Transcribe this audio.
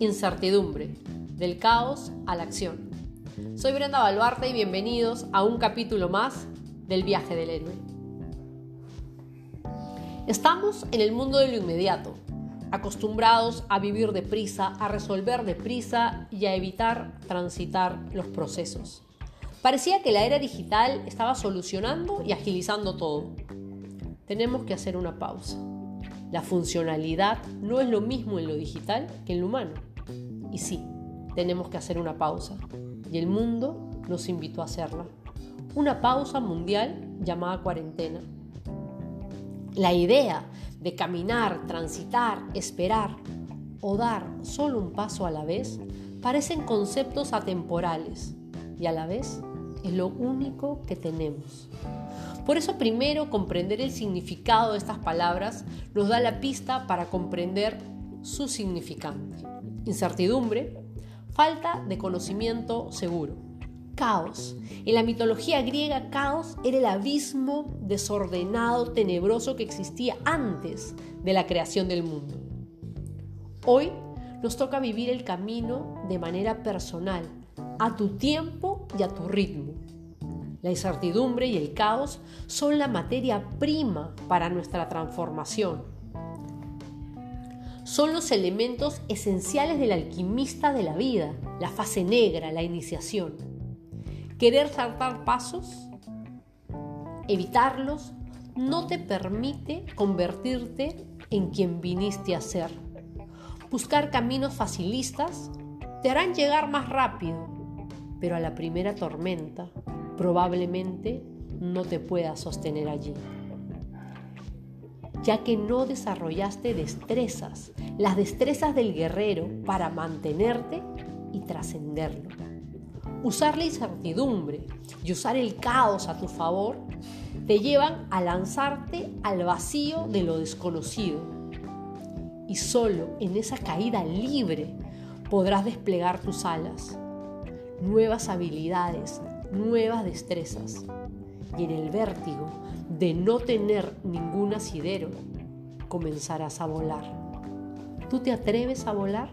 Incertidumbre, del caos a la acción. Soy Brenda Baluarte y bienvenidos a un capítulo más del viaje del héroe. Estamos en el mundo de lo inmediato, acostumbrados a vivir deprisa, a resolver deprisa y a evitar transitar los procesos. Parecía que la era digital estaba solucionando y agilizando todo. Tenemos que hacer una pausa. La funcionalidad no es lo mismo en lo digital que en lo humano. Y sí, tenemos que hacer una pausa. Y el mundo nos invitó a hacerla. Una pausa mundial llamada cuarentena. La idea de caminar, transitar, esperar o dar solo un paso a la vez parecen conceptos atemporales y a la vez es lo único que tenemos. Por eso primero comprender el significado de estas palabras nos da la pista para comprender su significante. Incertidumbre, falta de conocimiento seguro. Caos. En la mitología griega, caos era el abismo desordenado, tenebroso que existía antes de la creación del mundo. Hoy nos toca vivir el camino de manera personal, a tu tiempo y a tu ritmo. La incertidumbre y el caos son la materia prima para nuestra transformación. Son los elementos esenciales del alquimista de la vida, la fase negra, la iniciación. Querer saltar pasos, evitarlos, no te permite convertirte en quien viniste a ser. Buscar caminos facilistas te harán llegar más rápido, pero a la primera tormenta probablemente no te puedas sostener allí, ya que no desarrollaste destrezas, las destrezas del guerrero para mantenerte y trascenderlo. Usar la incertidumbre y usar el caos a tu favor te llevan a lanzarte al vacío de lo desconocido. Y solo en esa caída libre podrás desplegar tus alas, nuevas habilidades, nuevas destrezas. Y en el vértigo de no tener ningún asidero, comenzarás a volar. ¿Tú te atreves a volar?